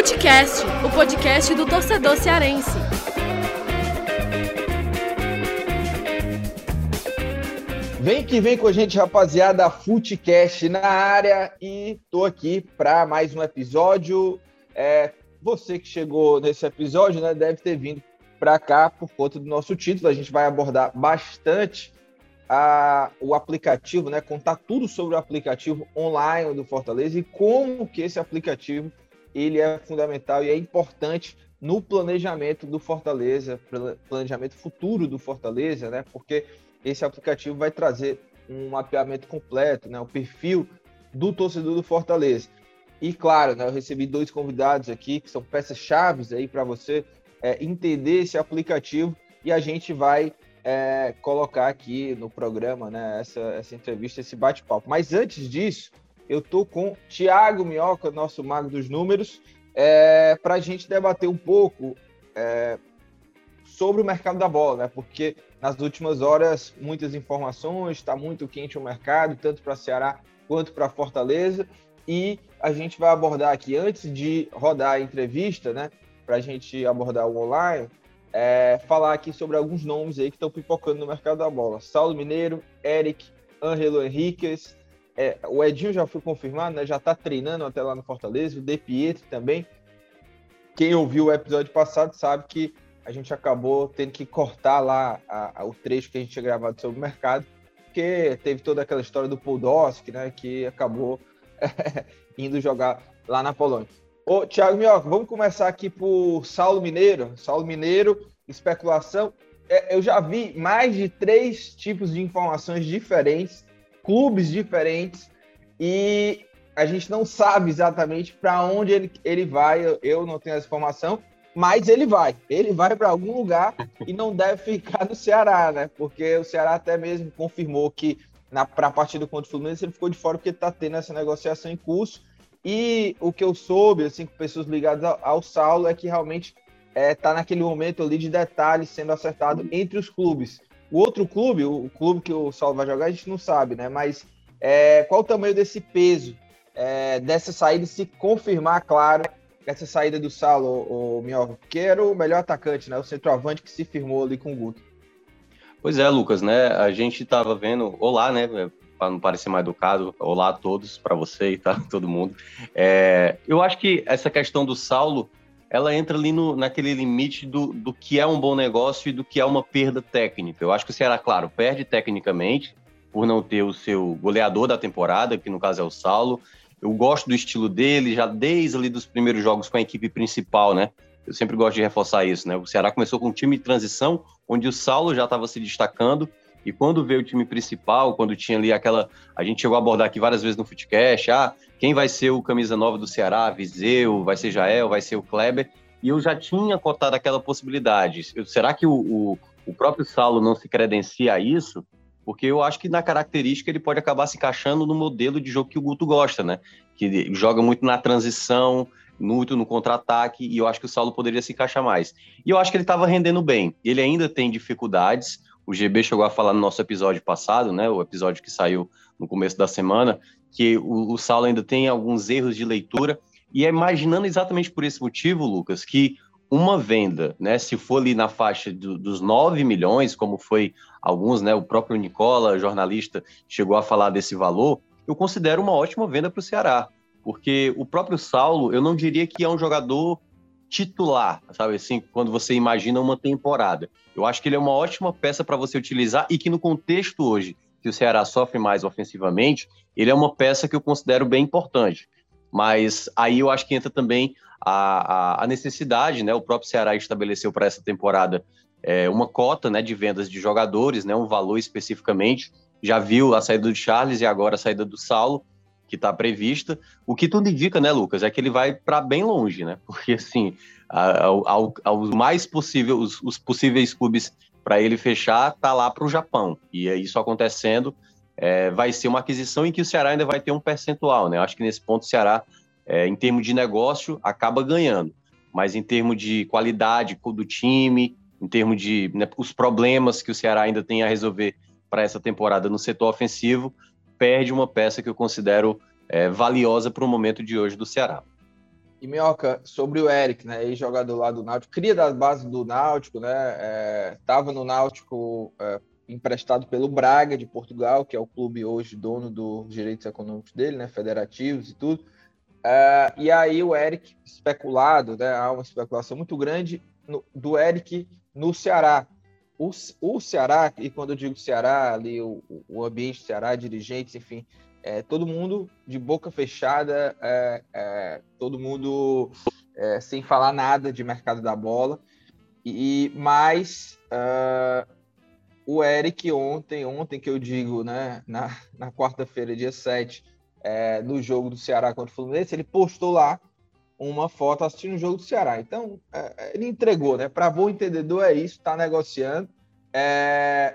Futecast, o podcast do torcedor cearense. Vem que vem com a gente, rapaziada, Futecast na área e tô aqui para mais um episódio. É, você que chegou nesse episódio, né, deve ter vindo para cá por conta do nosso título. A gente vai abordar bastante a, o aplicativo, né, contar tudo sobre o aplicativo online do Fortaleza e como que esse aplicativo ele é fundamental e é importante no planejamento do Fortaleza, planejamento futuro do Fortaleza, né? Porque esse aplicativo vai trazer um mapeamento completo, né? O perfil do torcedor do Fortaleza. E claro, né, eu recebi dois convidados aqui que são peças chaves aí para você é, entender esse aplicativo e a gente vai é, colocar aqui no programa, né, essa, essa entrevista, esse bate-papo. Mas antes disso, eu tô com Tiago Minhoca, nosso mago dos números, é, para a gente debater um pouco é, sobre o mercado da bola, né? Porque nas últimas horas muitas informações, está muito quente o mercado, tanto para Ceará quanto para Fortaleza, e a gente vai abordar aqui antes de rodar a entrevista, né? Para a gente abordar o online, é, falar aqui sobre alguns nomes aí que estão pipocando no mercado da bola. Saulo Mineiro, Eric, Angelo Henriquez, é, o Edinho já foi confirmado, né? Já está treinando até lá no Fortaleza, o De também. Quem ouviu o episódio passado sabe que a gente acabou tendo que cortar lá a, a, o trecho que a gente tinha gravado sobre o mercado, porque teve toda aquela história do Podolski, né? Que acabou indo jogar lá na Polônia. Ô, Thiago Minhoca, vamos começar aqui por Saulo Mineiro. Saulo Mineiro, especulação. É, eu já vi mais de três tipos de informações diferentes clubes diferentes e a gente não sabe exatamente para onde ele, ele vai. Eu não tenho essa informação, mas ele vai. Ele vai para algum lugar e não deve ficar no Ceará, né? Porque o Ceará até mesmo confirmou que para a partida contra o Fluminense ele ficou de fora porque está tendo essa negociação em curso. E o que eu soube, assim, com pessoas ligadas ao, ao Saulo, é que realmente está é, tá naquele momento ali de detalhes sendo acertado entre os clubes. O outro clube, o clube que o Saulo vai jogar, a gente não sabe, né? Mas é, qual o tamanho desse peso é, dessa saída se confirmar, claro, essa saída do Saulo, o, o Minhoca, que era o melhor atacante, né? O centroavante que se firmou ali com o Guto. Pois é, Lucas, né? A gente estava vendo, olá, né? Para não parecer mais educado, olá a todos, para você e tá, todo mundo. É, eu acho que essa questão do Saulo ela entra ali no, naquele limite do, do que é um bom negócio e do que é uma perda técnica. Eu acho que o Ceará, claro, perde tecnicamente por não ter o seu goleador da temporada, que no caso é o Saulo. Eu gosto do estilo dele, já desde ali dos primeiros jogos com a equipe principal, né? Eu sempre gosto de reforçar isso, né? O Ceará começou com um time de transição, onde o Saulo já estava se destacando, e quando veio o time principal, quando tinha ali aquela. A gente chegou a abordar aqui várias vezes no Footcast, ah, quem vai ser o camisa nova do Ceará? Viseu, vai ser Jael, vai ser o Kleber. E eu já tinha cotado aquela possibilidade. Eu, será que o, o, o próprio Saulo não se credencia a isso? Porque eu acho que na característica ele pode acabar se encaixando no modelo de jogo que o Guto gosta, né? Que joga muito na transição, muito no contra-ataque, e eu acho que o Saulo poderia se encaixar mais. E eu acho que ele estava rendendo bem. Ele ainda tem dificuldades, o GB chegou a falar no nosso episódio passado, né, o episódio que saiu no começo da semana, que o, o Saulo ainda tem alguns erros de leitura, e é imaginando exatamente por esse motivo, Lucas, que uma venda, né, se for ali na faixa do, dos 9 milhões, como foi alguns, né, o próprio Nicola, jornalista, chegou a falar desse valor, eu considero uma ótima venda para o Ceará, porque o próprio Saulo, eu não diria que é um jogador titular, sabe assim, quando você imagina uma temporada. Eu acho que ele é uma ótima peça para você utilizar e que no contexto hoje, que o Ceará sofre mais ofensivamente, ele é uma peça que eu considero bem importante. Mas aí eu acho que entra também a, a, a necessidade, né? O próprio Ceará estabeleceu para essa temporada é, uma cota né, de vendas de jogadores, né, um valor especificamente. Já viu a saída do Charles e agora a saída do Saulo que está prevista. O que tudo indica, né, Lucas, é que ele vai para bem longe, né? Porque assim, ao, ao, mais possível, os, os possíveis clubes para ele fechar, tá lá para o Japão. E isso acontecendo, é, vai ser uma aquisição em que o Ceará ainda vai ter um percentual, né? Eu acho que nesse ponto o Ceará, é, em termos de negócio, acaba ganhando. Mas em termos de qualidade do time, em termos de né, os problemas que o Ceará ainda tem a resolver para essa temporada no setor ofensivo, perde uma peça que eu considero é, valiosa para o momento de hoje do Ceará. E Minhoca, sobre o Eric, né, ex-jogador lá do Náutico, cria das bases do Náutico, né, estava é, no Náutico é, emprestado pelo Braga de Portugal, que é o clube hoje dono dos direitos econômicos dele, né, federativos e tudo. É, e aí o Eric especulado, né, há uma especulação muito grande no, do Eric no Ceará. O, o Ceará, e quando eu digo Ceará, ali o, o ambiente do Ceará, dirigentes, enfim, é, todo mundo de boca fechada, é, é, todo mundo é, sem falar nada de mercado da bola. E mas uh, o Eric ontem, ontem que eu digo, né, na, na quarta-feira, dia 7, é, no jogo do Ceará contra o Fluminense, ele postou lá uma foto assistindo o jogo do Ceará. Então, é, ele entregou, né? Para bom entendedor é isso, está negociando.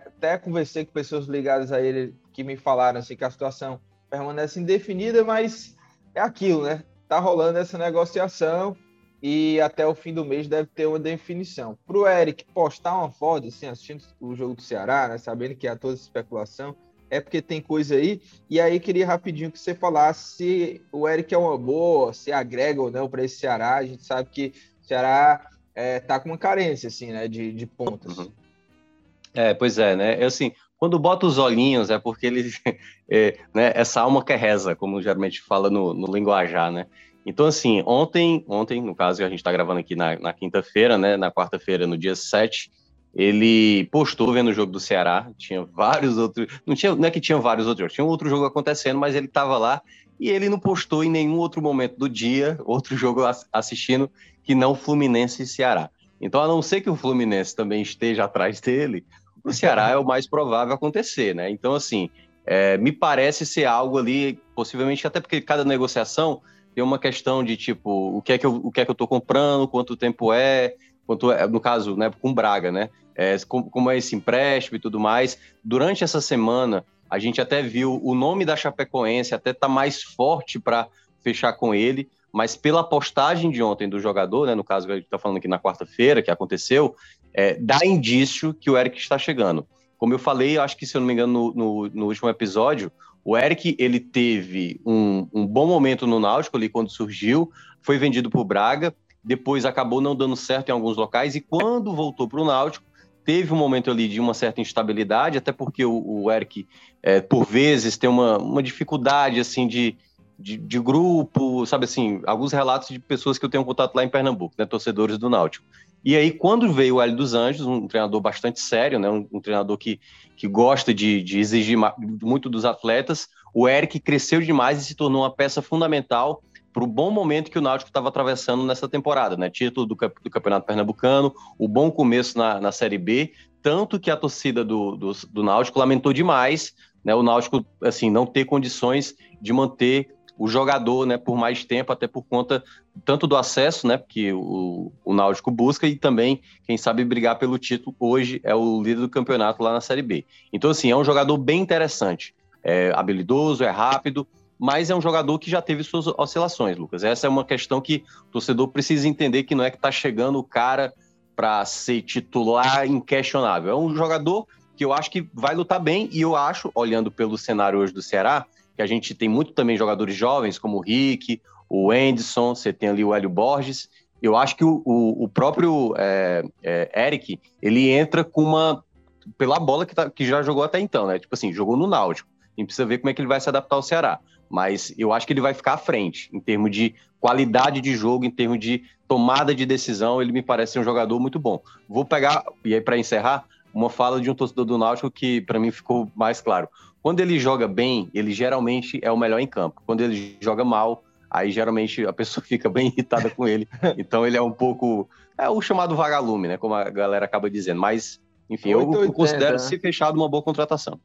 Até conversei com pessoas ligadas a ele que me falaram assim que a situação permanece indefinida, mas é aquilo, né? Tá rolando essa negociação e até o fim do mês deve ter uma definição. Para o Eric postar uma foto, assim, assistindo o jogo do Ceará, né, sabendo que há toda especulação, é porque tem coisa aí. E aí queria rapidinho que você falasse se o Eric é uma boa, se agrega ou não para esse Ceará. A gente sabe que o Ceará é, tá com uma carência, assim, né, de, de pontas. Uhum. É, pois é, né? Eu, assim, quando bota os olhinhos é porque ele, é, né, essa alma que reza, como geralmente fala no, no linguajar, né? Então, assim, ontem, ontem, no caso, a gente está gravando aqui na, na quinta-feira, né? Na quarta-feira, no dia 7, ele postou vendo o jogo do Ceará. Tinha vários outros. Não, tinha, não é que tinha vários outros tinha um outro jogo acontecendo, mas ele estava lá e ele não postou em nenhum outro momento do dia outro jogo assistindo que não Fluminense e Ceará. Então, a não ser que o Fluminense também esteja atrás dele, o Ceará é o mais provável acontecer, né? Então, assim, é, me parece ser algo ali, possivelmente, até porque cada negociação tem uma questão de tipo, o que é que eu, o que é que eu tô comprando, quanto tempo é, quanto é, no caso, né, com Braga, né? É, como, como é esse empréstimo e tudo mais. Durante essa semana, a gente até viu o nome da Chapecoense até tá mais forte para fechar com ele, mas pela postagem de ontem do jogador, né, no caso que a gente está falando aqui na quarta-feira, que aconteceu, é, dá indício que o Eric está chegando. Como eu falei, acho que se eu não me engano no, no, no último episódio, o Eric, ele teve um, um bom momento no Náutico ali quando surgiu, foi vendido para o Braga, depois acabou não dando certo em alguns locais e quando voltou para o Náutico, teve um momento ali de uma certa instabilidade, até porque o, o Eric, é, por vezes, tem uma, uma dificuldade, assim, de, de, de, grupo, sabe assim, alguns relatos de pessoas que eu tenho contato lá em Pernambuco, né, torcedores do Náutico. E aí, quando veio o Hélio dos Anjos, um treinador bastante sério, né, um, um treinador que, que gosta de, de exigir muito dos atletas, o Eric cresceu demais e se tornou uma peça fundamental para o bom momento que o Náutico estava atravessando nessa temporada, né? Título do, do, Campeonato Pernambucano, o bom começo na, na Série B, tanto que a torcida do, do, do Náutico lamentou demais, né? O Náutico, assim, não ter condições de manter o jogador, né, por mais tempo, até por conta tanto do acesso, né, que o, o Náutico busca e também, quem sabe, brigar pelo título. Hoje é o líder do campeonato lá na Série B. Então, assim, é um jogador bem interessante. É habilidoso, é rápido, mas é um jogador que já teve suas oscilações, Lucas. Essa é uma questão que o torcedor precisa entender que não é que está chegando o cara para ser titular inquestionável. É um jogador que eu acho que vai lutar bem e eu acho, olhando pelo cenário hoje do Ceará, que a gente tem muito também jogadores jovens, como o Rick, o Anderson, você tem ali o Hélio Borges. Eu acho que o, o, o próprio é, é, Eric, ele entra com uma. pela bola que, tá, que já jogou até então, né? Tipo assim, jogou no Náutico. A gente precisa ver como é que ele vai se adaptar ao Ceará. Mas eu acho que ele vai ficar à frente, em termos de qualidade de jogo, em termos de tomada de decisão. Ele me parece um jogador muito bom. Vou pegar, e aí para encerrar, uma fala de um torcedor do Náutico que para mim ficou mais claro. Quando ele joga bem, ele geralmente é o melhor em campo. Quando ele joga mal, aí geralmente a pessoa fica bem irritada com ele. Então ele é um pouco. É o chamado vagalume, né? Como a galera acaba dizendo. Mas, enfim, eu, considero né? se fechado uma boa contratação.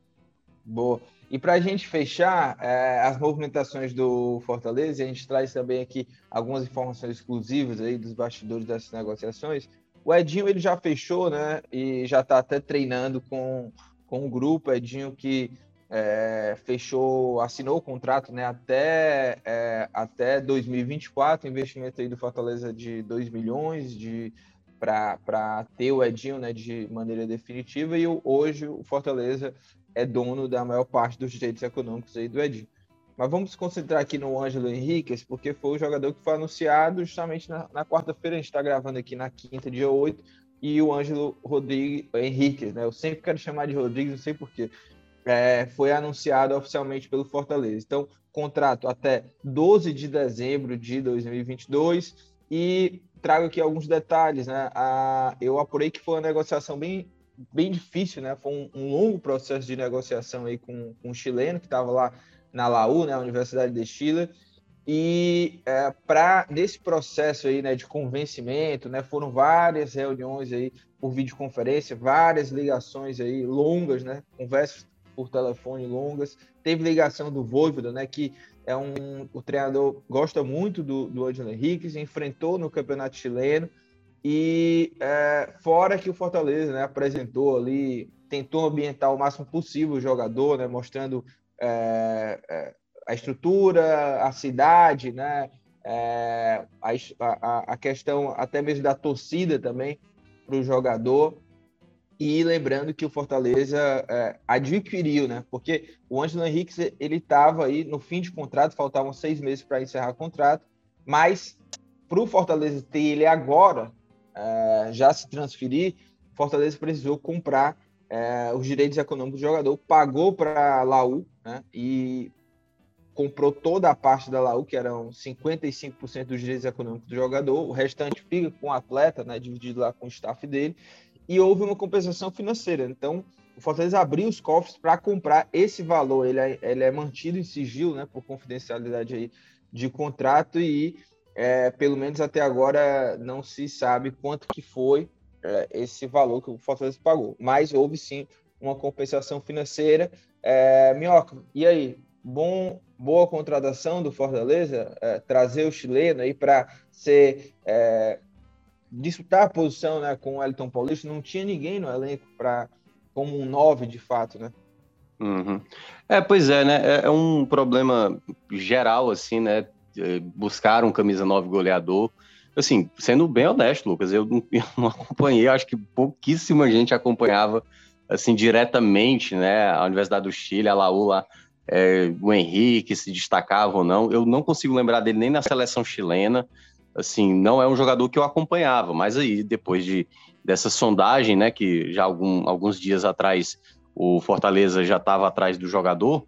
Boa. E para a gente fechar é, as movimentações do Fortaleza, a gente traz também aqui algumas informações exclusivas aí dos bastidores dessas negociações. O Edinho ele já fechou, né? E já está até treinando com, com o grupo. Edinho que é, fechou, assinou o contrato né, até, é, até 2024, investimento aí do Fortaleza de 2 milhões de para ter o Edinho né, de maneira definitiva e hoje o Fortaleza é dono da maior parte dos direitos econômicos aí do Edinho. Mas vamos se concentrar aqui no Ângelo Henriquez, porque foi o jogador que foi anunciado justamente na, na quarta-feira. A gente está gravando aqui na quinta, dia 8, e o Ângelo Rodrigues Henriquez, né? Eu sempre quero chamar de Rodrigues, não sei porquê. É, foi anunciado oficialmente pelo Fortaleza. Então, contrato até 12 de dezembro de 2022 e trago aqui alguns detalhes, né? A, eu apurei que foi uma negociação bem, bem difícil, né? Foi um, um longo processo de negociação aí com, com um chileno que estava lá na Laú, né? Universidade de Chile. E é, para nesse processo aí, né, de convencimento, né, foram várias reuniões aí por videoconferência, várias ligações aí longas, né, conversas por telefone longas. Teve ligação do Voivoda, né, que é um o treinador gosta muito do do Angelo Henrique, enfrentou no Campeonato Chileno e é, fora que o Fortaleza, né, apresentou ali, tentou ambientar o máximo possível o jogador, né, mostrando é, é, a estrutura, a cidade, né, é, a, a, a questão até mesmo da torcida também para o jogador. E lembrando que o Fortaleza é, adquiriu, né? Porque o Ângelo Henrique ele estava aí no fim de contrato, faltavam seis meses para encerrar o contrato, mas para o Fortaleza ter ele agora, é, já se transferir, o Fortaleza precisou comprar é, os direitos econômicos do jogador, pagou para a Laú, né? E comprou toda a parte da Laú, que eram 55% dos direitos econômicos do jogador, o restante fica com o atleta, né? Dividido lá com o staff dele e houve uma compensação financeira. Então, o Fortaleza abriu os cofres para comprar esse valor. Ele é, ele é, mantido em sigilo, né, por confidencialidade aí de contrato e é, pelo menos até agora não se sabe quanto que foi é, esse valor que o Fortaleza pagou. Mas houve sim uma compensação financeira. É, Minhoca, e aí? Bom, boa contratação do Fortaleza, é, trazer o chileno aí para ser é, disputar a posição né, com o Elton Paulista, não tinha ninguém no elenco para como um nove de fato, né? Uhum. É, pois é, né? É, é um problema geral, assim, né? Buscar um camisa 9 goleador. Assim, sendo bem honesto, Lucas, eu não, acompanhei, acho que pouquíssima gente acompanhava, assim, diretamente, né? A Universidade do Chile, a Laú lá, é, o Henrique se destacava ou não. Eu não consigo lembrar dele nem na seleção chilena assim, não é um jogador que eu acompanhava, mas aí depois de dessa sondagem, né, que já algum, alguns dias atrás o Fortaleza já estava atrás do jogador,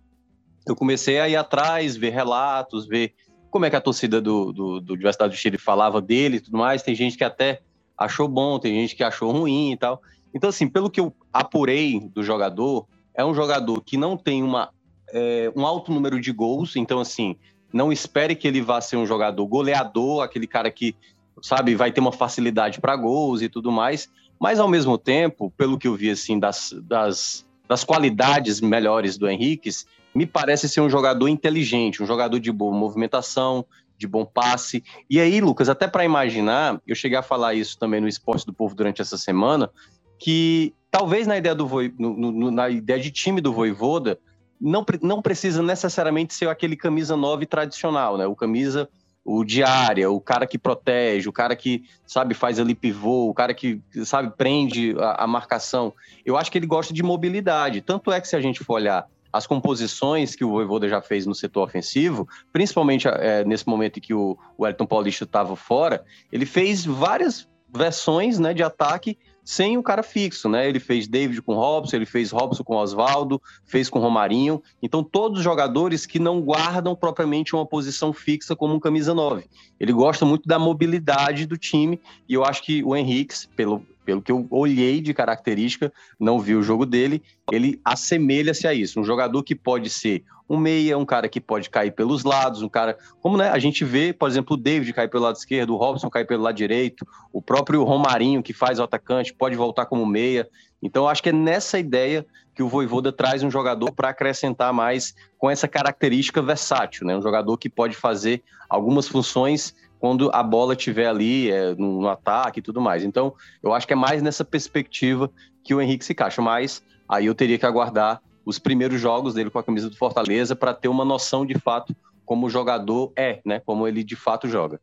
eu comecei a ir atrás, ver relatos, ver como é que a torcida do, do, do Universidade do Chile falava dele e tudo mais. Tem gente que até achou bom, tem gente que achou ruim e tal. Então, assim, pelo que eu apurei do jogador, é um jogador que não tem uma, é, um alto número de gols, então, assim, não espere que ele vá ser um jogador goleador, aquele cara que, sabe, vai ter uma facilidade para gols e tudo mais. Mas, ao mesmo tempo, pelo que eu vi, assim, das, das, das qualidades melhores do Henrique, me parece ser um jogador inteligente, um jogador de boa movimentação, de bom passe. E aí, Lucas, até para imaginar, eu cheguei a falar isso também no Esporte do Povo durante essa semana, que talvez na ideia do no, no, na ideia de time do Voivoda, não, não precisa necessariamente ser aquele camisa 9 tradicional, né? O camisa, o diária, o cara que protege, o cara que, sabe, faz ali pivô, o cara que, sabe, prende a, a marcação. Eu acho que ele gosta de mobilidade. Tanto é que se a gente for olhar as composições que o Voivoda já fez no setor ofensivo, principalmente é, nesse momento em que o, o Elton Paulista estava fora, ele fez várias versões né, de ataque sem o cara fixo, né? Ele fez David com Robson, ele fez Robson com Oswaldo, fez com Romarinho. Então, todos os jogadores que não guardam propriamente uma posição fixa como um camisa 9. Ele gosta muito da mobilidade do time e eu acho que o Henrique, pelo, pelo que eu olhei de característica, não vi o jogo dele, ele assemelha-se a isso. Um jogador que pode ser um meia, um cara que pode cair pelos lados, um cara. Como né, a gente vê, por exemplo, o David cair pelo lado esquerdo, o Robson cair pelo lado direito, o próprio Romarinho, que faz o atacante, pode voltar como meia. Então, acho que é nessa ideia que o Voivoda traz um jogador para acrescentar mais com essa característica versátil, né? Um jogador que pode fazer algumas funções quando a bola estiver ali é, no, ataque e tudo mais. Então, eu acho que é mais nessa perspectiva que o Henrique se encaixa, mas aí eu teria que aguardar os primeiros jogos dele com a camisa do Fortaleza para ter uma noção de fato como o jogador é, né? Como ele de fato joga.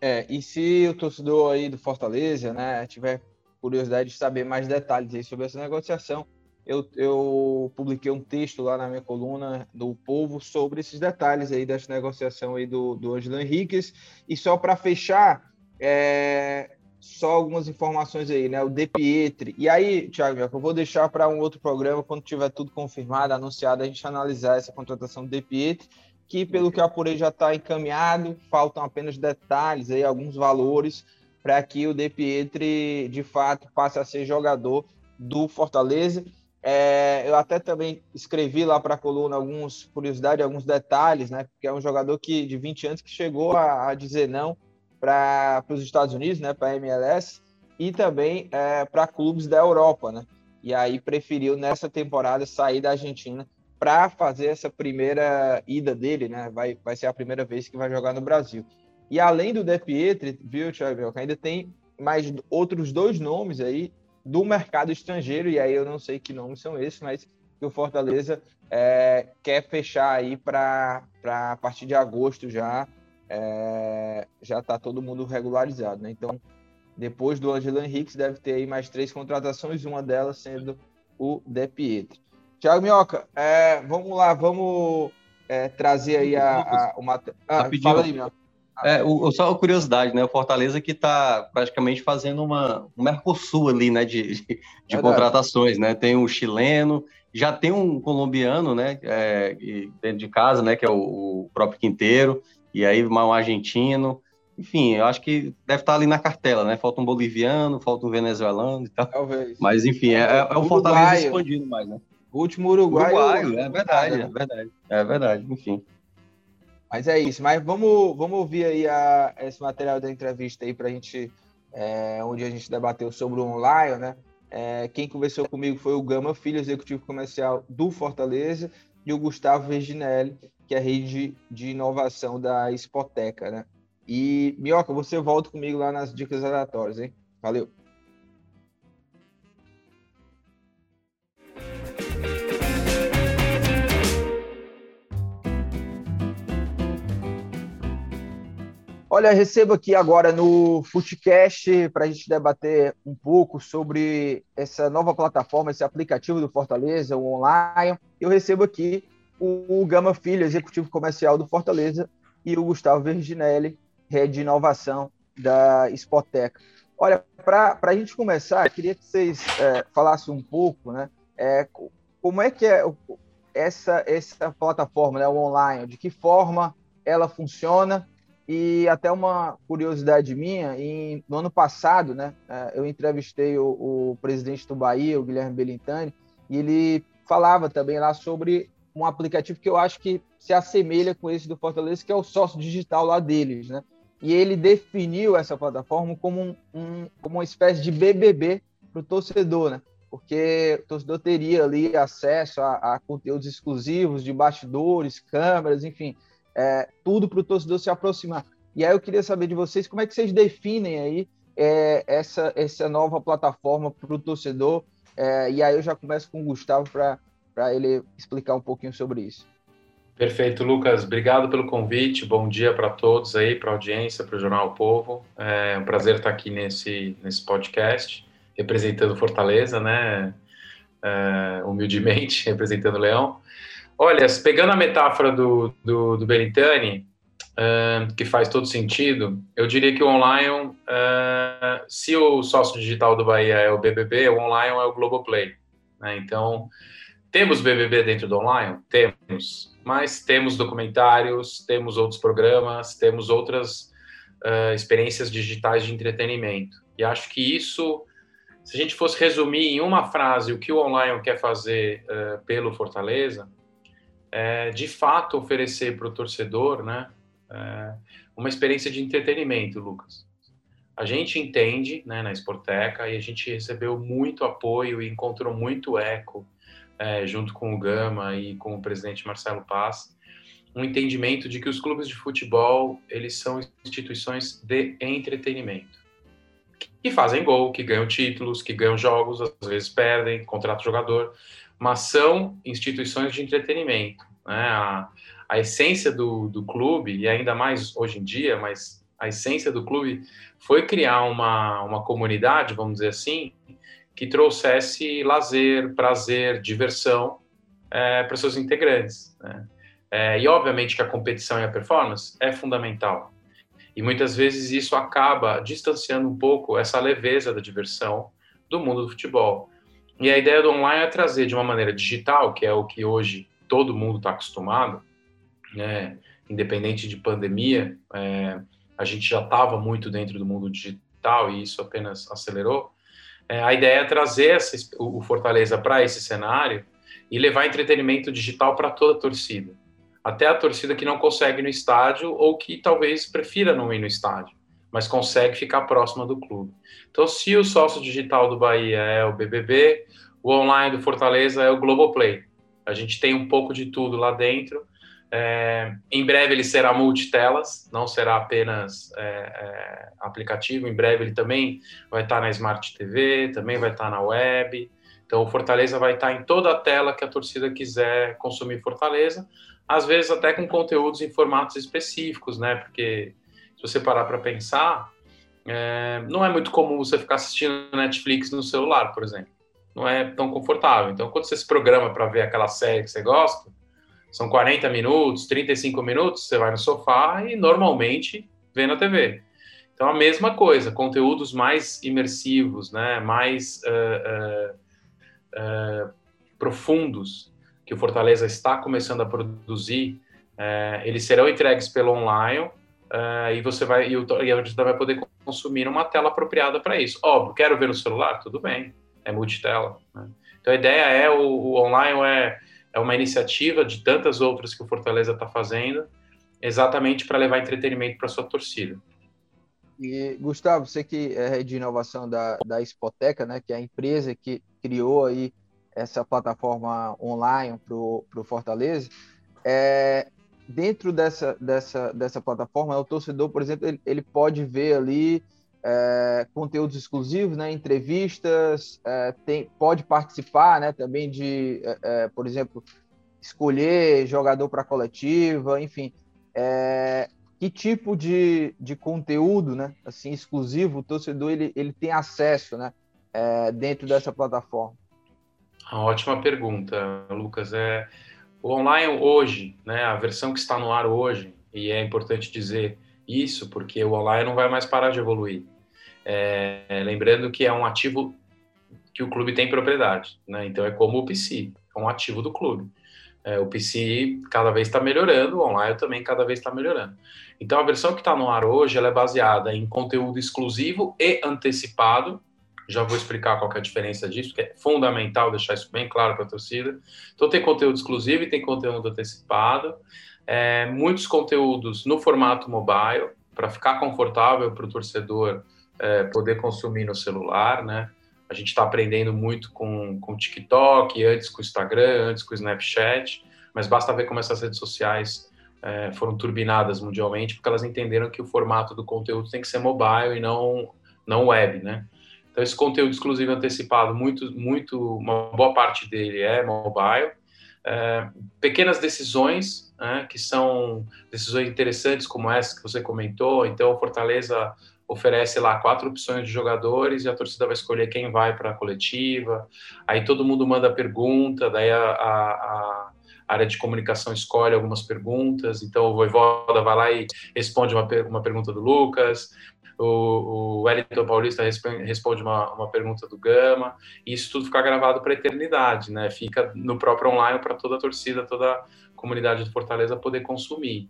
É, e se o torcedor aí do Fortaleza, né, tiver curiosidade de saber mais detalhes aí sobre essa negociação, eu, eu publiquei um texto lá na minha coluna do Povo sobre esses detalhes aí dessa negociação aí do, do Angelo Henriquez. E só para fechar, é, só algumas informações aí, né? O De Pietri. E aí, Thiago, eu vou deixar para um outro programa, quando tiver tudo confirmado, anunciado, a gente analisar essa contratação do De Pietri, que pelo que eu apurei já está encaminhado, faltam apenas detalhes aí, alguns valores, para que o De Pietri, de fato, passe a ser jogador do Fortaleza. É, eu até também escrevi lá para a coluna algumas curiosidades, alguns detalhes, né? Porque é um jogador que de 20 anos que chegou a, a dizer não para os Estados Unidos, né? Para a MLS e também é, para clubes da Europa, né? E aí preferiu nessa temporada sair da Argentina para fazer essa primeira ida dele, né? Vai, vai ser a primeira vez que vai jogar no Brasil. E além do De Pietri, viu, Thiago, ainda tem mais outros dois nomes aí do mercado estrangeiro, e aí eu não sei que nomes são esses, mas que o Fortaleza é, quer fechar aí para a partir de agosto já, é, já está todo mundo regularizado, né? Então, depois do Angelo Henrique, deve ter aí mais três contratações, uma delas sendo o De Pietri. Tiago Minhoca, é, vamos lá, vamos é, trazer aí a, a, uma... Ah, fala aí, Minhoca. É, o, só uma curiosidade, né? O Fortaleza que está praticamente fazendo uma, um Mercosul ali, né? De, de, de contratações, né? Tem um chileno, já tem um colombiano, né? É, dentro de casa, né? Que é o, o, próprio Quinteiro, e aí um argentino. Enfim, eu acho que deve estar ali na cartela, né? Falta um boliviano, falta um venezuelano e tal. Talvez. Mas, enfim, é, é, é o Fortaleza escondido mais, né? O último uruguaio. Uruguaio, é verdade, é verdade. É verdade, enfim. Mas é isso. Mas vamos, vamos ouvir aí a, esse material da entrevista aí para a gente, é, onde a gente debateu sobre o online, né? É, quem conversou comigo foi o Gama Filho, executivo comercial do Fortaleza, e o Gustavo Virginelli, que é rede de inovação da Spoteca, né? E, Mioca, você volta comigo lá nas dicas aleatórias, hein? Valeu! Olha, recebo aqui agora no Footcast para a gente debater um pouco sobre essa nova plataforma, esse aplicativo do Fortaleza, o online. Eu recebo aqui o Gama Filho, executivo comercial do Fortaleza, e o Gustavo Virginelli, rede de inovação da Spoteca. Olha, para a gente começar, eu queria que vocês é, falassem um pouco, né? É, como é que é essa, essa plataforma, né, o online, de que forma ela funciona e até uma curiosidade minha, em, no ano passado, né, é, eu entrevistei o, o, presidente do Bahia, o Guilherme Belintani, e ele falava também lá sobre um aplicativo que eu acho que se assemelha com esse do Fortaleza, que é o sócio digital lá deles, né? E ele definiu essa plataforma como, um, um como uma espécie de BBB para o torcedor, né? Porque o torcedor teria ali acesso a, a conteúdos exclusivos de bastidores, câmeras, enfim, é, tudo para o torcedor se aproximar. E aí eu queria saber de vocês como é que vocês definem aí é, essa, essa nova plataforma para o torcedor. É, e aí eu já começo com o Gustavo para ele explicar um pouquinho sobre isso. Perfeito, Lucas. Obrigado pelo convite. Bom dia para todos aí, para a audiência, para o Jornal o Povo. É um prazer estar aqui nesse, nesse podcast, representando Fortaleza, né? É, humildemente, representando o Leão. Olha, pegando a metáfora do, do, do Belintani, uh, que faz todo sentido, eu diria que o online, uh, se o sócio digital do Bahia é o BBB, o online é o Globoplay. Né? Então, temos BBB dentro do online? Temos. Mas temos documentários, temos outros programas, temos outras uh, experiências digitais de entretenimento. E acho que isso, se a gente fosse resumir em uma frase o que o online quer fazer uh, pelo Fortaleza, é, de fato oferecer para o torcedor né, é, uma experiência de entretenimento, Lucas. A gente entende né, na Sporteca e a gente recebeu muito apoio e encontrou muito eco é, junto com o Gama e com o presidente Marcelo Paz, um entendimento de que os clubes de futebol eles são instituições de entretenimento que fazem gol, que ganham títulos, que ganham jogos, às vezes perdem, contratam jogador, mas são instituições de entretenimento. Né? A, a essência do, do clube, e ainda mais hoje em dia, mas a essência do clube foi criar uma, uma comunidade, vamos dizer assim, que trouxesse lazer, prazer, diversão é, para seus integrantes. Né? É, e obviamente que a competição e a performance é fundamental. E muitas vezes isso acaba distanciando um pouco essa leveza da diversão do mundo do futebol. E a ideia do online é trazer de uma maneira digital, que é o que hoje todo mundo está acostumado, né? independente de pandemia, é, a gente já estava muito dentro do mundo digital e isso apenas acelerou. É, a ideia é trazer essa, o Fortaleza para esse cenário e levar entretenimento digital para toda a torcida. Até a torcida que não consegue no estádio ou que talvez prefira não ir no estádio, mas consegue ficar próxima do clube. Então, se o sócio digital do Bahia é o BBB, o online do Fortaleza é o Globoplay. A gente tem um pouco de tudo lá dentro é, em breve ele será multitelas, não será apenas é, é, aplicativo. Em breve ele também vai estar na Smart TV, também vai estar na web. Então o Fortaleza vai estar em toda a tela que a torcida quiser consumir Fortaleza, às vezes até com conteúdos em formatos específicos, né? Porque você parar para pensar, é, não é muito comum você ficar assistindo Netflix no celular, por exemplo. Não é tão confortável. Então, quando você se programa para ver aquela série que você gosta, são 40 minutos, 35 minutos, você vai no sofá e normalmente vê na TV. Então, a mesma coisa, conteúdos mais imersivos, né, mais uh, uh, uh, profundos que o Fortaleza está começando a produzir, eles serão entregues pelo online e você vai e, o, e a gente vai poder consumir uma tela apropriada para isso. Óbvio, quero ver no celular, tudo bem, é multitela. Né? Então, a ideia é o, o online é é uma iniciativa de tantas outras que o Fortaleza está fazendo, exatamente para levar entretenimento para sua torcida. E, Gustavo, você que é de inovação da, da Spoteca, né, que é a empresa que criou aí essa plataforma online para o Fortaleza, é, dentro dessa, dessa, dessa plataforma, o torcedor, por exemplo, ele, ele pode ver ali é, conteúdos exclusivos, né, entrevistas, é, tem, pode participar né, também de, é, é por exemplo, escolher jogador para coletiva, enfim. É, que tipo de, de conteúdo né, assim, exclusivo o torcedor ele, ele tem acesso né, é, dentro dessa plataforma? Uma ótima pergunta, Lucas. É, o online hoje, né, a versão que está no ar hoje, e é importante dizer isso, porque o online não vai mais parar de evoluir. É, lembrando que é um ativo que o clube tem propriedade, né? Então é como o PC, é um ativo do clube. É, o PC cada vez está melhorando, o online também cada vez está melhorando. Então a versão que está no ar hoje ela é baseada em conteúdo exclusivo e antecipado. Já vou explicar qual é a diferença disso, porque é fundamental deixar isso bem claro para a torcida. Então tem conteúdo exclusivo e tem conteúdo antecipado. É, muitos conteúdos no formato mobile, para ficar confortável para o torcedor é, poder consumir no celular, né? A gente está aprendendo muito com, com o TikTok, antes com o Instagram, antes com o Snapchat, mas basta ver como essas redes sociais é, foram turbinadas mundialmente, porque elas entenderam que o formato do conteúdo tem que ser mobile e não, não web, né? Então, esse conteúdo exclusivo antecipado, muito, muito, uma boa parte dele é mobile. É, pequenas decisões, né, que são decisões interessantes, como essa que você comentou. Então, Fortaleza oferece lá quatro opções de jogadores e a torcida vai escolher quem vai para a coletiva. Aí todo mundo manda pergunta, daí a, a, a, área de comunicação escolhe algumas perguntas. Então o Voivoda vai lá e responde uma, uma pergunta do Lucas. O, o Wellington Paulista responde uma, uma pergunta do Gama, e isso tudo fica gravado para a eternidade, né? Fica no próprio online para toda a torcida, toda a comunidade do Fortaleza poder consumir.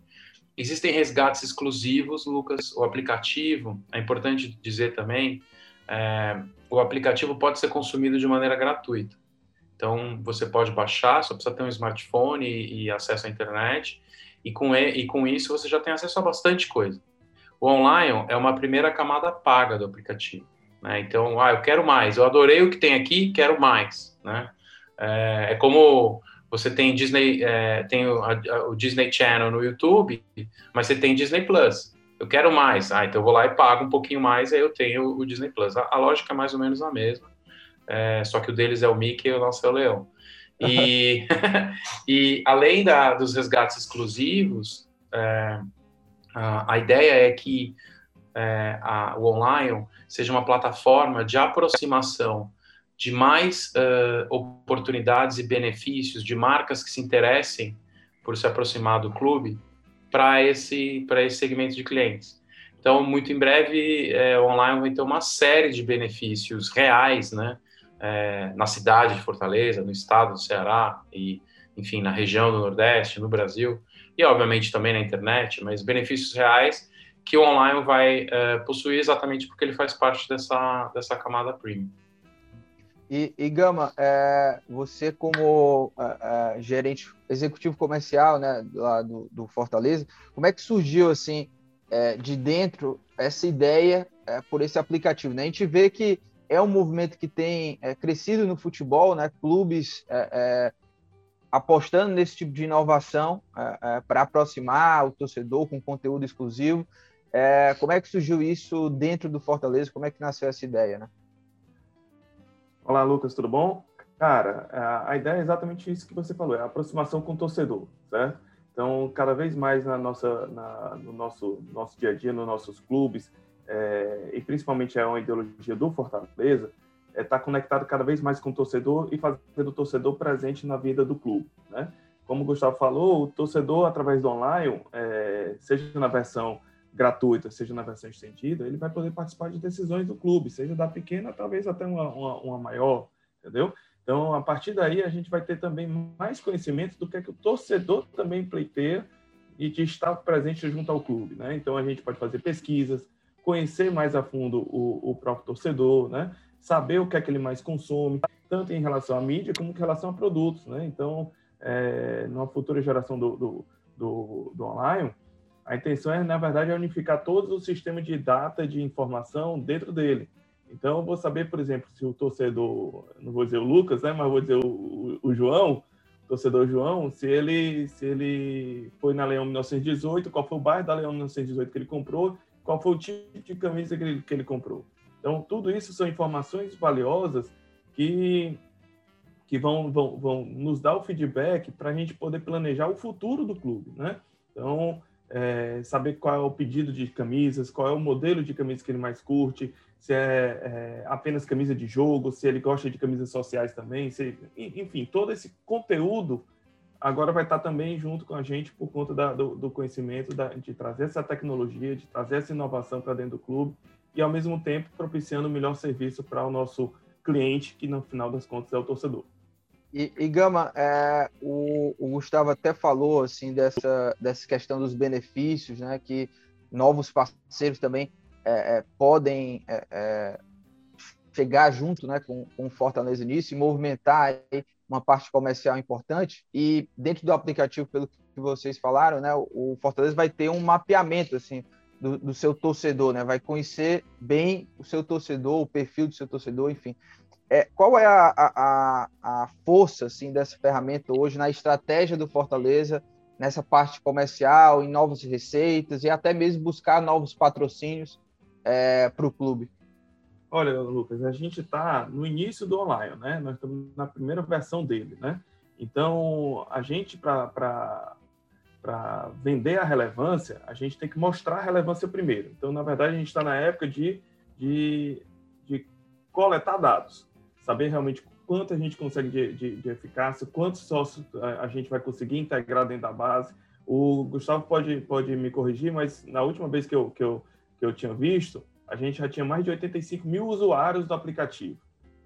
Existem resgates exclusivos, Lucas. O aplicativo, é importante dizer também, é, o aplicativo pode ser consumido de maneira gratuita. Então, você pode baixar, só precisa ter um smartphone e, e acesso à internet, e com, e, e com isso você já tem acesso a bastante coisa. O online é uma primeira camada paga do aplicativo. Né? Então, ah, eu quero mais, eu adorei o que tem aqui, quero mais. Né? É, é como você tem Disney, é, tem o, a, o, Disney Channel no YouTube, mas você tem Disney Plus. Eu quero mais, ah, então eu vou lá e pago um pouquinho mais, aí eu tenho o Disney Plus. A, a lógica é mais ou menos a mesma, é, só que o deles é o Mickey e o nosso é o Leão. E, e além da, dos resgates exclusivos, é, a, a, ideia é que é, a, o online seja uma plataforma de aproximação de mais uh, oportunidades e benefícios de marcas que se interessem por se aproximar do clube para esse esse segmento de clientes. Então, muito em breve, é, online vai ter uma série de benefícios reais, né? É, na cidade de Fortaleza, no estado do Ceará e, enfim, na região do Nordeste, no Brasil e, obviamente, também na internet, mas benefícios reais que o online vai é, possuir exatamente porque ele faz parte dessa, dessa camada premium. E, e Gama, é, você como é, é, gerente executivo comercial né, lá do, do, Fortaleza, como é que surgiu assim é, de dentro essa ideia é, por esse aplicativo? Né? A gente vê que é um movimento que tem crescido no futebol, né? clubes apostando nesse tipo de inovação para aproximar o torcedor com conteúdo exclusivo. como é que surgiu isso dentro do Fortaleza? Como é que nasceu essa ideia? Né? Olá, Lucas, tudo bom? Cara, a ideia é exatamente isso que você falou, é a aproximação com o torcedor, certo? Então, cada vez mais na nossa, na, no nosso, nosso dia a dia, nos nossos clubes, é, e principalmente é uma ideologia do Fortaleza, é estar tá conectado cada vez mais com o torcedor e fazer o torcedor presente na vida do clube, né? Como o Gustavo falou, o torcedor, através do online, é, seja na versão gratuita, seja na versão estendida, ele vai poder participar de decisões do clube, seja da pequena, talvez até uma, uma, uma maior, entendeu? Então, a partir daí, a gente vai ter também mais conhecimento do que, é que o torcedor também pleiteia e de estar presente junto ao clube, né? Então, a gente pode fazer pesquisas, conhecer mais a fundo o, o próprio torcedor, né? Saber o que é que ele mais consome, tanto em relação à mídia como em relação a produtos, né? Então, é, numa futura geração do, do, do, do online, a intenção é, na verdade, é unificar todos os sistemas de data de informação dentro dele. Então, eu vou saber, por exemplo, se o torcedor, não vou dizer o Lucas, né, mas vou dizer o, o João, o torcedor João, se ele, se ele foi na Leão 1918, qual foi o bairro da Leão 1918 que ele comprou, qual foi o tipo de camisa que ele, que ele comprou. Então, tudo isso são informações valiosas que, que vão, vão, vão nos dar o feedback para a gente poder planejar o futuro do clube, né? Então, é, saber qual é o pedido de camisas, qual é o modelo de camisa que ele mais curte, se é, é, apenas camisa de jogo, se ele gosta de camisas sociais também, se, enfim, todo esse conteúdo agora vai estar também junto com a gente por conta da, do, do, conhecimento da, de trazer essa tecnologia, de trazer essa inovação para dentro do clube e ao mesmo tempo propiciando o melhor serviço para o nosso cliente, que no final das contas é o torcedor. E, e Gama, é, o, o, Gustavo até falou assim dessa, dessa questão dos benefícios, né? Que novos parceiros também é, é, podem é, é, chegar junto, né? Com, com o Fortaleza nisso e movimentar uma parte comercial importante. E dentro do aplicativo, pelo que vocês falaram, né? O Fortaleza vai ter um mapeamento assim do, do seu torcedor, né? Vai conhecer bem o seu torcedor, o perfil do seu torcedor, enfim. É, qual é a, a, a força assim, dessa ferramenta hoje na estratégia do Fortaleza, nessa parte comercial, em novas receitas e até mesmo buscar novos patrocínios é, para o clube? Olha, Lucas, a gente está no início do online, né? Nós estamos na primeira versão dele, né? Então, a gente, para vender a relevância, a gente tem que mostrar a relevância primeiro. Então, na verdade, a gente está na época de, de, de coletar dados saber realmente quanto a gente consegue de, de, de eficácia, quantos sócios a, gente vai conseguir integrar dentro da base. O Gustavo pode, pode me corrigir, mas na última vez que eu, que, eu, que eu tinha visto, a gente já tinha mais de 85 mil usuários do aplicativo.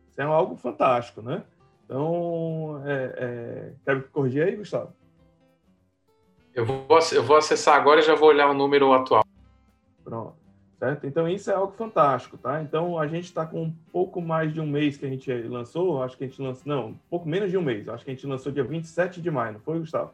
Isso é algo fantástico, né? Então, é, é... quer me corrigir aí, Gustavo? Eu vou, eu vou acessar agora e já vou olhar o número atual. Pronto certo? Então isso é algo fantástico, tá? Então a gente está com um pouco mais de um mês que a gente lançou, acho que a gente lançou, não, um pouco menos de um mês, acho que a gente lançou dia 27 de maio, não foi, Gustavo?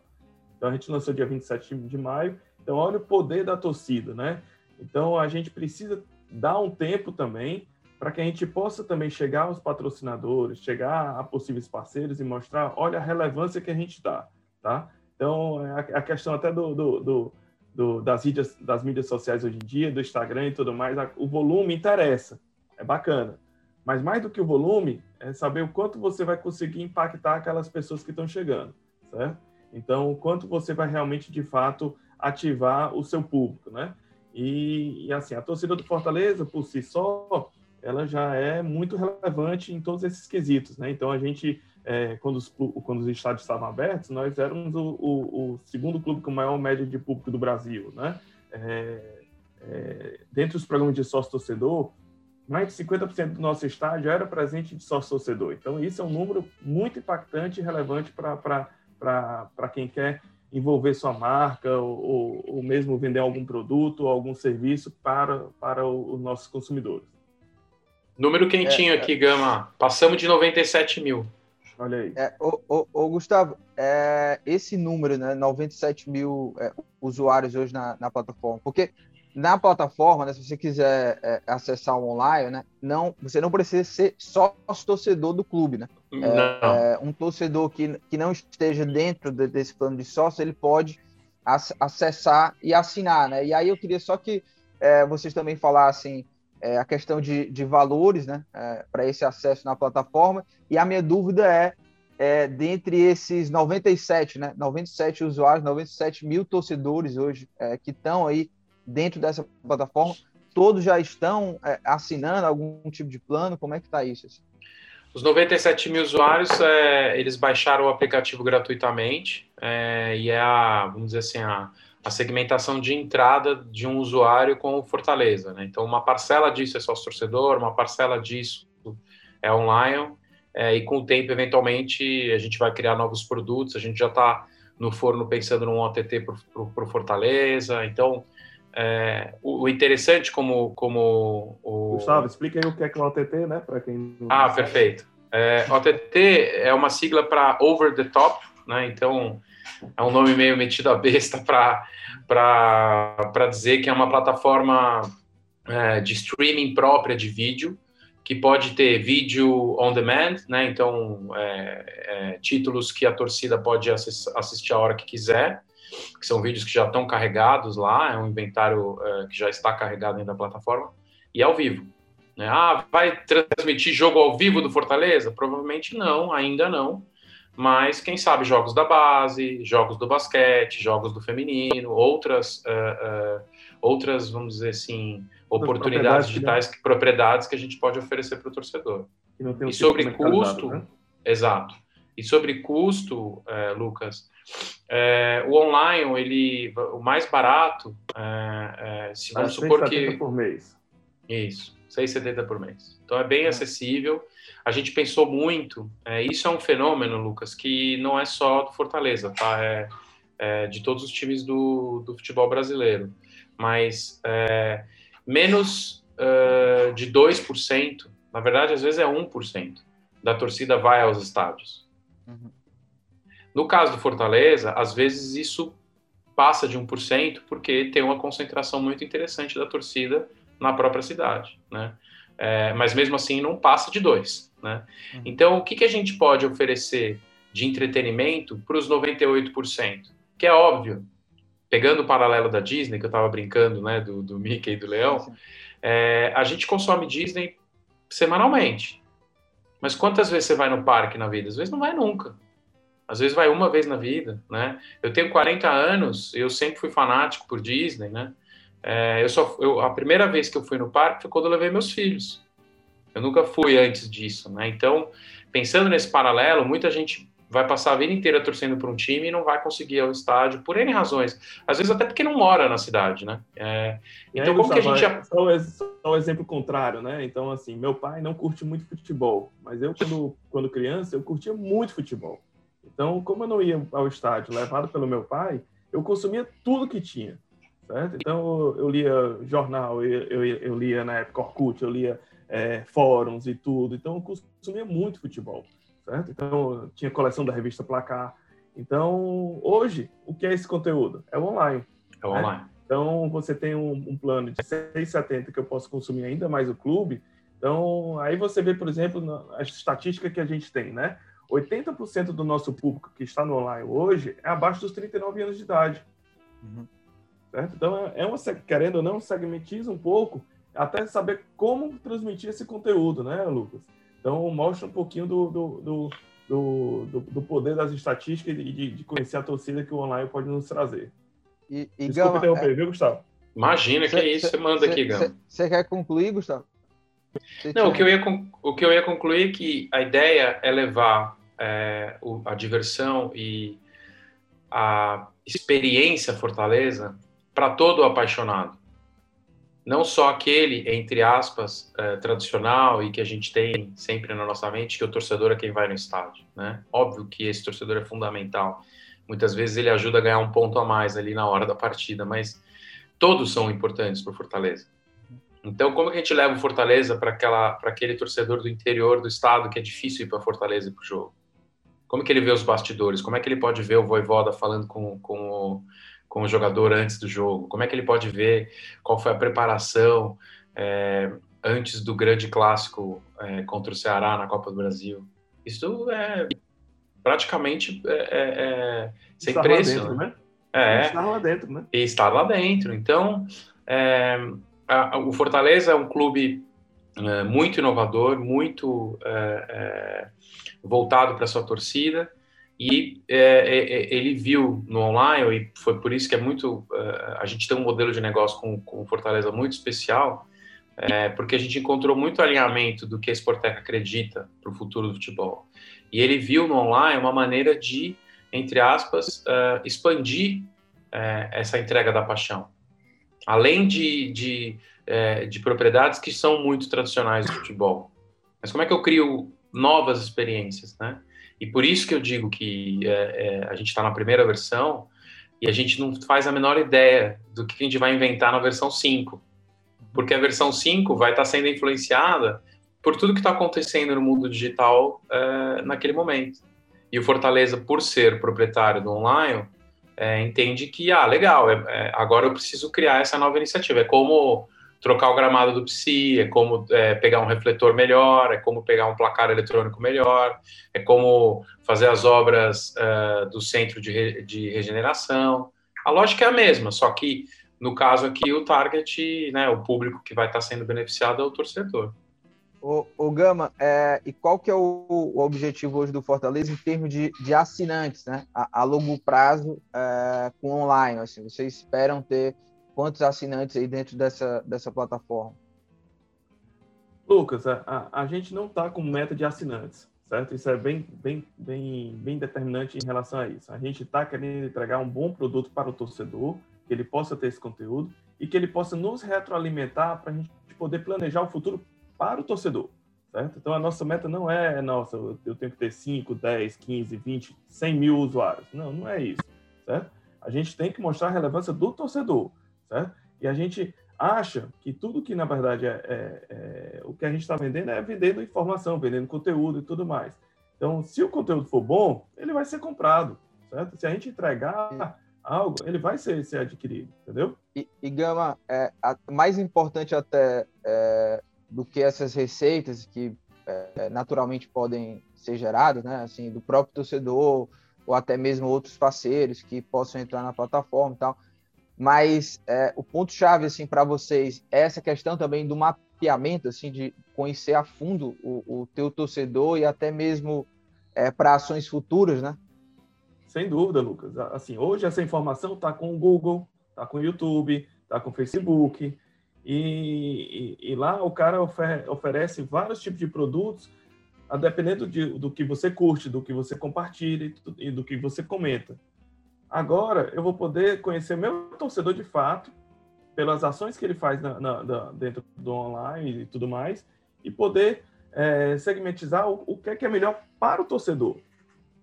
Então a gente lançou dia 27 de maio, então olha o poder da torcida, né? Então a gente precisa dar um tempo também para que a gente possa também chegar aos patrocinadores, chegar a possíveis parceiros e mostrar, olha a relevância que a gente dá, tá? Então a, questão até do, do, do do, das, mídias, das mídias sociais hoje em dia, do Instagram e tudo mais, o volume interessa, é bacana. Mas mais do que o volume, é saber o quanto você vai conseguir impactar aquelas pessoas que estão chegando, certo? Então, o quanto você vai realmente, de fato, ativar o seu público, né? E, e assim, a torcida do Fortaleza, por si só, ela já é muito relevante em todos esses quesitos, né? Então a gente, é, quando, os, quando os estádios estavam abertos, nós éramos o, o, o, segundo clube com maior média de público do Brasil, né? É, é, dentre os programas de sócio-torcedor, mais de 50% do nosso estádio era presente de sócio-torcedor. Então isso é um número muito impactante e relevante para quem quer envolver sua marca ou, ou, mesmo vender algum produto ou algum serviço para, para os nossos consumidores. Número quentinho é, aqui, é. Gama. Passamos de 97 mil. Olha aí. É, ô, ô, ô, Gustavo, é, esse número, né, 97 mil é, usuários hoje na, na, plataforma, porque na plataforma, né, se você quiser é, acessar o online, né, não, você não precisa ser só torcedor do clube, né? É, um torcedor que, que não esteja dentro de, desse plano de sócio, ele pode acessar e assinar, né? E aí eu queria só que vocês também falassem é, a questão de, de valores né, é, para esse acesso na plataforma. E a minha dúvida é, é dentre esses 97, né, 97 usuários, 97 mil torcedores hoje é, que estão aí dentro dessa plataforma, todos já estão é, assinando algum tipo de plano? Como é que está isso? Assim? Os 97 mil usuários, é, eles baixaram o aplicativo gratuitamente e é a, vamos dizer assim, a a segmentação de entrada de um usuário com o Fortaleza. Né? Então, uma parcela disso é sócio-torcedor, uma parcela disso é online, é, e com o tempo, eventualmente, a gente vai criar novos produtos, a gente já está no forno pensando num OTT para o Fortaleza, então... É, o, o, interessante como, como o... Gustavo, explica aí o que é, que é o OTT, né? Para quem Ah, perfeito. É, OTT é uma sigla para Over the Top, né? Então, é um nome meio metido a besta para dizer que é uma plataforma é, de streaming própria de vídeo, que pode ter vídeo on demand, né? Então, é, é, títulos que a torcida pode assistir a hora que quiser, que são vídeos que já estão carregados lá, é um inventário é, que já está carregado dentro da plataforma, e ao vivo. Né? Ah, vai transmitir jogo ao vivo do Fortaleza? Provavelmente não, ainda não mas quem sabe jogos da base, jogos do basquete, jogos do feminino, outras, uh, uh, outras vamos dizer assim, oportunidades digitais, que, propriedades que a gente pode oferecer para o torcedor. E, sobre custo, né? exato. E sobre custo, uh, Lucas, o online, ele, o mais barato, se vamos supor que por mês. Isso, 6,70 por mês. Então é bem acessível a gente pensou muito. É, isso é um fenômeno, Lucas, que não é só do Fortaleza, tá? É, é de todos os times do, do futebol brasileiro. Mas é, menos uh, de 2%, na verdade, às vezes é 1% da torcida vai aos estádios. Uhum. No caso do Fortaleza, às vezes isso passa de 1%, porque tem uma concentração muito interessante da torcida na própria cidade, né? É, mas mesmo assim não passa de 2%. Né? Uhum. Então, o que, que a gente pode oferecer de entretenimento para os 98%? Que é óbvio, pegando o paralelo da Disney, que eu estava brincando, né, do, do Mickey e do Leão, é, a gente consome Disney semanalmente. Mas quantas vezes você vai no parque na vida? Às vezes não vai nunca. Às vezes vai uma vez na vida, né? Eu tenho 40 anos, eu sempre fui fanático por Disney, né? É, eu só, eu, a primeira vez que eu fui no parque foi quando eu levei meus filhos. Eu nunca fui antes disso, né? Então, pensando nesse paralelo, muita gente vai passar a vida inteira torcendo para um time e não vai conseguir ir ao estádio por N razões. Às vezes até porque não mora na cidade, né? É, então, aí, como que a gente... O, só o exemplo contrário, né? Então, assim, meu pai não curte muito futebol, mas eu, quando, quando criança, eu curtia muito futebol. Então, como eu não ia ao estádio levado pelo meu pai, eu consumia tudo que tinha, certo? Então, eu lia jornal, eu, eu, eu lia na época Orkut, eu lia é, fóruns e tudo. Então, eu consumia muito futebol, certo? Então, tinha coleção da revista Placar. Então, hoje, o que é esse conteúdo? É o online. É o né? online. Então, você tem um, um plano de 6,70 que eu posso consumir ainda mais o clube. Então, aí você vê, por exemplo, a estatística que a gente tem, né? 80% do nosso público que está no online hoje é abaixo dos 39 anos de idade. Uhum. Certo? Então, é, é uma, querendo ou não, segmentiza um pouco até saber como transmitir esse conteúdo, né, Lucas? Então, mostra um pouquinho do, do, do, do, do poder das estatísticas e de, de, conhecer a torcida que o online pode nos trazer. E, e Desculpa Gama, interromper, é... viu, Gustavo? Imagina, que é isso, você manda cê, aqui, Gama. Você quer concluir, Gustavo? Não, o que, eu ia, o que eu ia concluir é que a ideia é levar é, o, a diversão e a experiência Fortaleza para todo apaixonado. Não só aquele, entre aspas, é, tradicional e que a gente tem sempre na nossa mente, que o torcedor é quem vai no estádio. Né? Óbvio que esse torcedor é fundamental. Muitas vezes ele ajuda a ganhar um ponto a mais ali na hora da partida, mas todos são importantes para o Fortaleza. Então, como que a gente leva o Fortaleza para aquele torcedor do interior do estado que é difícil ir para Fortaleza e para o jogo? Como que ele vê os bastidores? Como é que ele pode ver o Voivoda falando com, com, o, com o jogador antes do jogo? Como é que ele pode ver qual foi a preparação é, antes do grande clássico é, contra o Ceará na Copa do Brasil? Isso é praticamente é, é, é sem estar preço. Lá dentro, né? É, estar lá dentro, né? E estar lá dentro. Então, é, a, o Fortaleza é um clube muito inovador, muito voltado para sua torcida e é, é, ele viu no online e foi por isso que é muito a gente tem um modelo de negócio com, com Fortaleza muito especial porque a gente encontrou muito alinhamento do que a Sportec acredita para o futuro do futebol e ele viu no online uma maneira de entre aspas expandir essa entrega da paixão além de, de, é, de propriedades que são muito tradicionais do futebol. Mas como é que eu crio novas experiências, né? E por isso que eu digo que é, é, a gente está na primeira versão e a gente não faz a menor ideia do que a gente vai inventar na versão 5. Porque a versão 5 vai estar tá sendo influenciada por tudo que está acontecendo no mundo digital é, naquele momento. E o Fortaleza, por ser proprietário do online, é, entende que, ah, legal, é, é, agora eu preciso criar essa nova iniciativa. É como trocar o gramado do PSI, é como é, pegar um refletor melhor, é como pegar um placar eletrônico melhor, é como fazer as obras é, do centro de, re, de regeneração. A lógica é a mesma, só que no caso aqui o target, né, o público que vai estar sendo beneficiado é o torcedor. O, o Gama, é, e qual que é o, o, objetivo hoje do Fortaleza em termos de, de assinantes, né? A, a longo prazo é, com online, assim, vocês esperam ter quantos assinantes aí dentro dessa, dessa plataforma? Lucas, a, a gente não está com meta de assinantes, certo? Isso é bem, bem, bem, bem determinante em relação a isso. A gente está querendo entregar um bom produto para o torcedor, que ele possa ter esse conteúdo e que ele possa nos retroalimentar para a gente poder planejar o futuro para o torcedor, certo? Então a nossa meta não é, nossa, eu tenho que ter 5, 10, 15, 20, 100 mil usuários. Não, não é isso, certo? A gente tem que mostrar a relevância do torcedor, certo? E a gente acha que tudo que na verdade é, é, é o que a gente está vendendo é vendendo informação, vendendo conteúdo e tudo mais. Então, se o conteúdo for bom, ele vai ser comprado, certo? Se a gente entregar algo, ele vai ser, ser adquirido, entendeu? E, e Gama, é, a, mais importante até é, do que essas receitas que é, naturalmente podem ser geradas, né? Assim, do próprio torcedor ou até mesmo outros parceiros que possam entrar na plataforma e tal. Mas é, o ponto chave assim para vocês é essa questão também do mapeamento, assim, de conhecer a fundo o, o teu torcedor e até mesmo é, para ações futuras, né? Sem dúvida, Lucas. Assim, hoje essa informação está com o Google, está com o YouTube, está com o Facebook, e, e, e lá o cara ofer, oferece vários tipos de produtos, a dependendo de, do que você curte, do que você compartilha e do que você comenta. Agora eu vou poder conhecer meu torcedor de fato, pelas ações que ele faz na, na, na, dentro do online e tudo mais, e poder é, segmentizar o, o que é, que é melhor para o torcedor,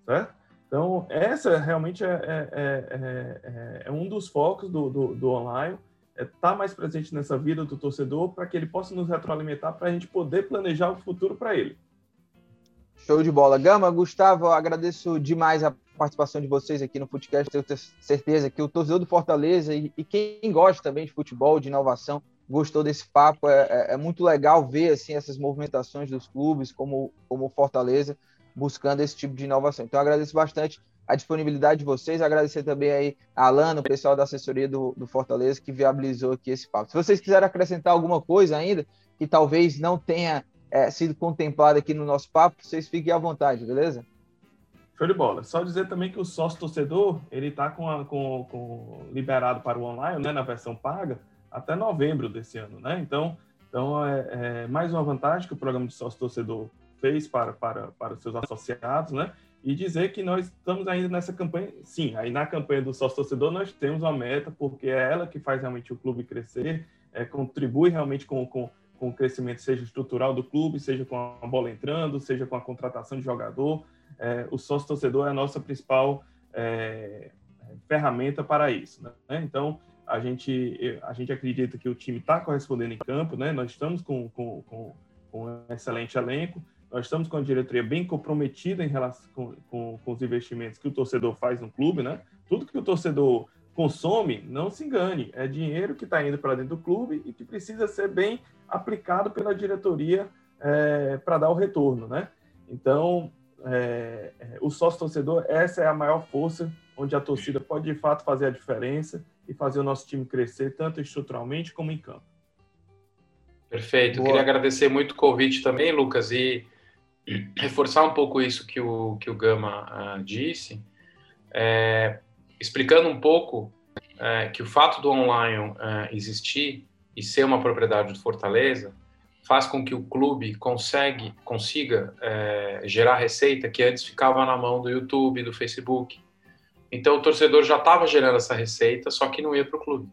certo? Então, essa realmente é, é, é, é, é um dos focos do, do, do online, é estar tá mais presente nessa vida do torcedor para que ele possa nos retroalimentar para a gente poder planejar o futuro para ele. Show de bola. Gama, Gustavo, agradeço demais a participação de vocês aqui no podcast. Tenho certeza que o torcedor do Fortaleza e, e quem gosta também de futebol, de inovação, gostou desse papo. É, é, é, muito legal ver assim essas movimentações dos clubes, como como Fortaleza, buscando esse tipo de inovação. Então, agradeço bastante a disponibilidade de vocês, agradecer também aí a Alana, o pessoal da assessoria do, do Fortaleza, que viabilizou aqui esse papo. Se vocês quiserem acrescentar alguma coisa ainda, que talvez não tenha é, sido contemplado aqui no nosso papo, vocês fiquem à vontade, beleza? Show de bola. Só dizer também que o sócio torcedor, ele está com, com, com, liberado para o online, né, na versão paga, até novembro desse ano, né? Então, Então, é, é mais uma vantagem que o programa de sócio-torcedor fez para, para, para os seus associados, né? E dizer que nós estamos ainda nessa campanha, sim, aí na campanha do sócio-torcedor nós temos uma meta, porque é ela que faz realmente o clube crescer, é, contribui realmente com, com, com o crescimento, seja estrutural do clube, seja com a bola entrando, seja com a contratação de jogador. É, o sócio-torcedor é a nossa principal é, ferramenta para isso. Né? Então, a gente, a gente acredita que o time está correspondendo em campo, né? Nós estamos com, com, com, com, um excelente elenco, nós estamos com a diretoria bem comprometida em relação com, com, com, os investimentos que o torcedor faz no clube, né? Tudo que o torcedor consome, não se engane, é dinheiro que está indo para dentro do clube e que precisa ser bem aplicado pela diretoria é, para dar o retorno, né? Então, é, é o sócio torcedor, essa é a maior força onde a torcida pode de fato fazer a diferença e fazer o nosso time crescer, tanto estruturalmente como em campo. Perfeito. Boa. Queria agradecer muito o convite também, Lucas, e reforçar um pouco isso que o, que o Gama uh, disse, é, explicando um pouco é, que o fato do online é, existir e ser uma propriedade do Fortaleza faz com que o clube consegue, consiga é, gerar receita que antes ficava na mão do YouTube, do Facebook, então o torcedor já estava gerando essa receita, só que não ia para o clube.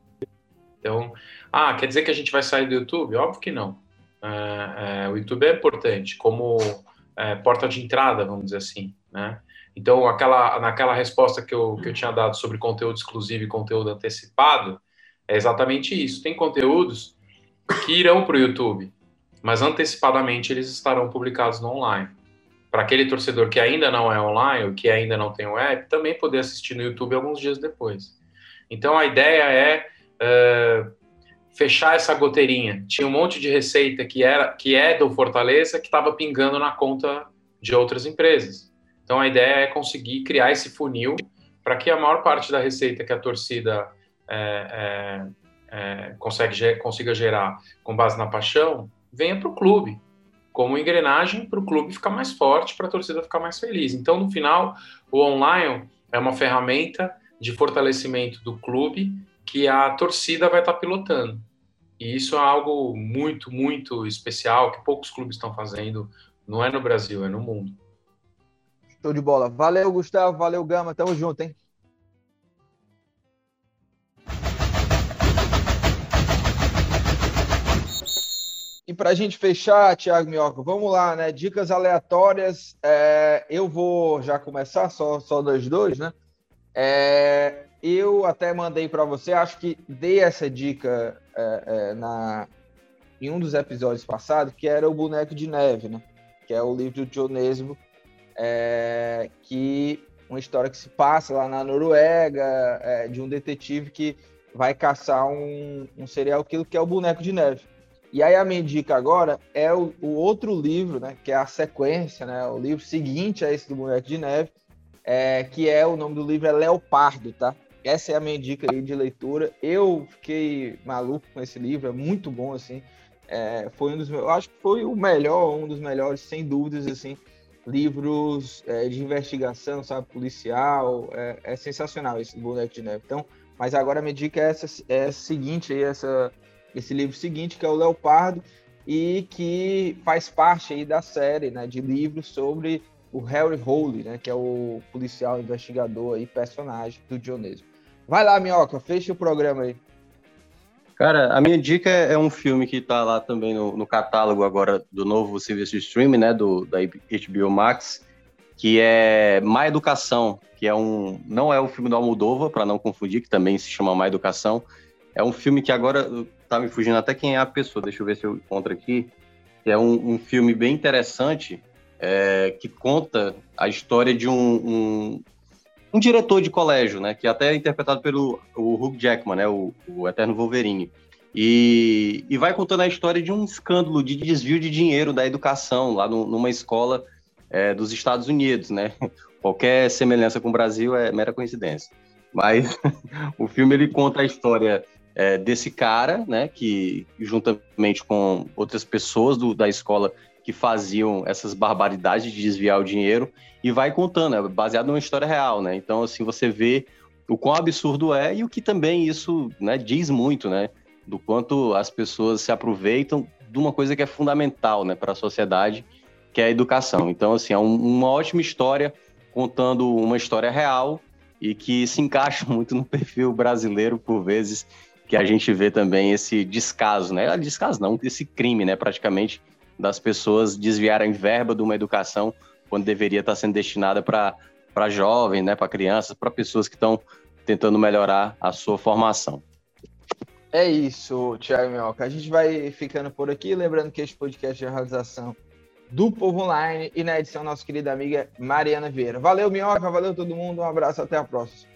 Então, ah, quer dizer que a gente vai sair do YouTube? Óbvio que não. É, é, o YouTube é importante como é, porta de entrada, vamos dizer assim, né? Então, aquela, naquela resposta que eu, que eu tinha dado sobre conteúdo exclusivo e conteúdo antecipado, é exatamente isso. Tem conteúdos que irão para o YouTube, mas antecipadamente eles estarão publicados no online para aquele torcedor que ainda não é online, ou que ainda não tem o app, também poder assistir no YouTube alguns dias depois. Então a ideia é uh, fechar essa goteirinha. Tinha um monte de receita que era que é do Fortaleza que estava pingando na conta de outras empresas. Então a ideia é conseguir criar esse funil para que a maior parte da receita que a torcida é, é, é, consegue, consiga gerar com base na paixão venha para o clube como engrenagem para o clube ficar mais forte, para a torcida ficar mais feliz. Então, no final, o online é uma ferramenta de fortalecimento do clube que a torcida vai estar tá pilotando. E isso é algo muito, muito especial que poucos clubes estão fazendo, não é no Brasil, é no mundo. Show de bola. Valeu, Gustavo. Valeu, Gama. Tamo junto, hein? Para a gente fechar, Thiago Minhoca, vamos lá, né? Dicas aleatórias. É, eu vou já começar, só, só das dois, né? É, eu até mandei para você, acho que dei essa dica é, é, na, em um dos episódios passados, que era o Boneco de Neve, né? Que é o livro do Dionesmo, é, que uma história que se passa lá na Noruega, é, de um detetive que vai caçar um, um serial killer que é o Boneco de Neve. E aí a minha dica agora é o, o, outro livro, né, que é a sequência, né, o livro seguinte a esse do Boneco de Neve, é, que é o nome do livro é Leopardo, tá? Essa é a minha dica aí de leitura. Eu fiquei maluco com esse livro, é muito bom assim. É, foi um dos meus, eu acho que foi o melhor, um dos melhores, sem dúvidas assim, livros é, de investigação, sabe, policial. É, é, sensacional esse do Boneco de Neve. Então, mas agora a minha dica é essa, é a seguinte aí, essa esse livro seguinte, que é o Leopardo, e que faz parte aí da série né, de livros sobre o Harry Hole, né, que é o policial investigador e personagem do Dionísio. Vai lá, Minhoca, fecha o programa aí. Cara, a minha dica é um filme que está lá também no, no, catálogo agora do novo serviço de streaming, né, do, da HBO Max, que é Má Educação, que é um... não é o filme do Almodóvar, para não confundir, que também se chama Má Educação, é um filme que agora tá me fugindo até quem é a pessoa, deixa eu ver se eu encontro aqui. É um, um filme bem interessante é, que conta a história de um, um, um, diretor de colégio, né? Que até é interpretado pelo o Hugh Jackman, né? O, o Eterno Wolverine. E, e, vai contando a história de um escândalo de desvio de dinheiro da educação lá no, numa escola é, dos Estados Unidos, né? Qualquer semelhança com o Brasil é mera coincidência. Mas o filme ele conta a história é, desse cara, né, que juntamente com outras pessoas do, da escola que faziam essas barbaridades de desviar o dinheiro e vai contando, é baseado numa história real, né? Então assim você vê o quão absurdo é e o que também isso, né, diz muito, né, do quanto as pessoas se aproveitam de uma coisa que é fundamental né, para a sociedade, que é a educação. Então, assim, é um, uma ótima história contando uma história real e que se encaixa muito no perfil brasileiro, por vezes, que a gente vê também esse descaso, né? Descaso não, esse crime, né, praticamente, das pessoas desviarem verba de uma educação quando deveria estar sendo destinada para jovens, né, para crianças, para pessoas que estão tentando melhorar a sua formação. É isso, Thiago Minhoca. A gente vai ficando por aqui. Lembrando que este podcast é a realização do Povo Online e na edição nossa querida amiga Mariana Vieira. Valeu, Minhoca. Valeu todo mundo. Um abraço. Até a próxima.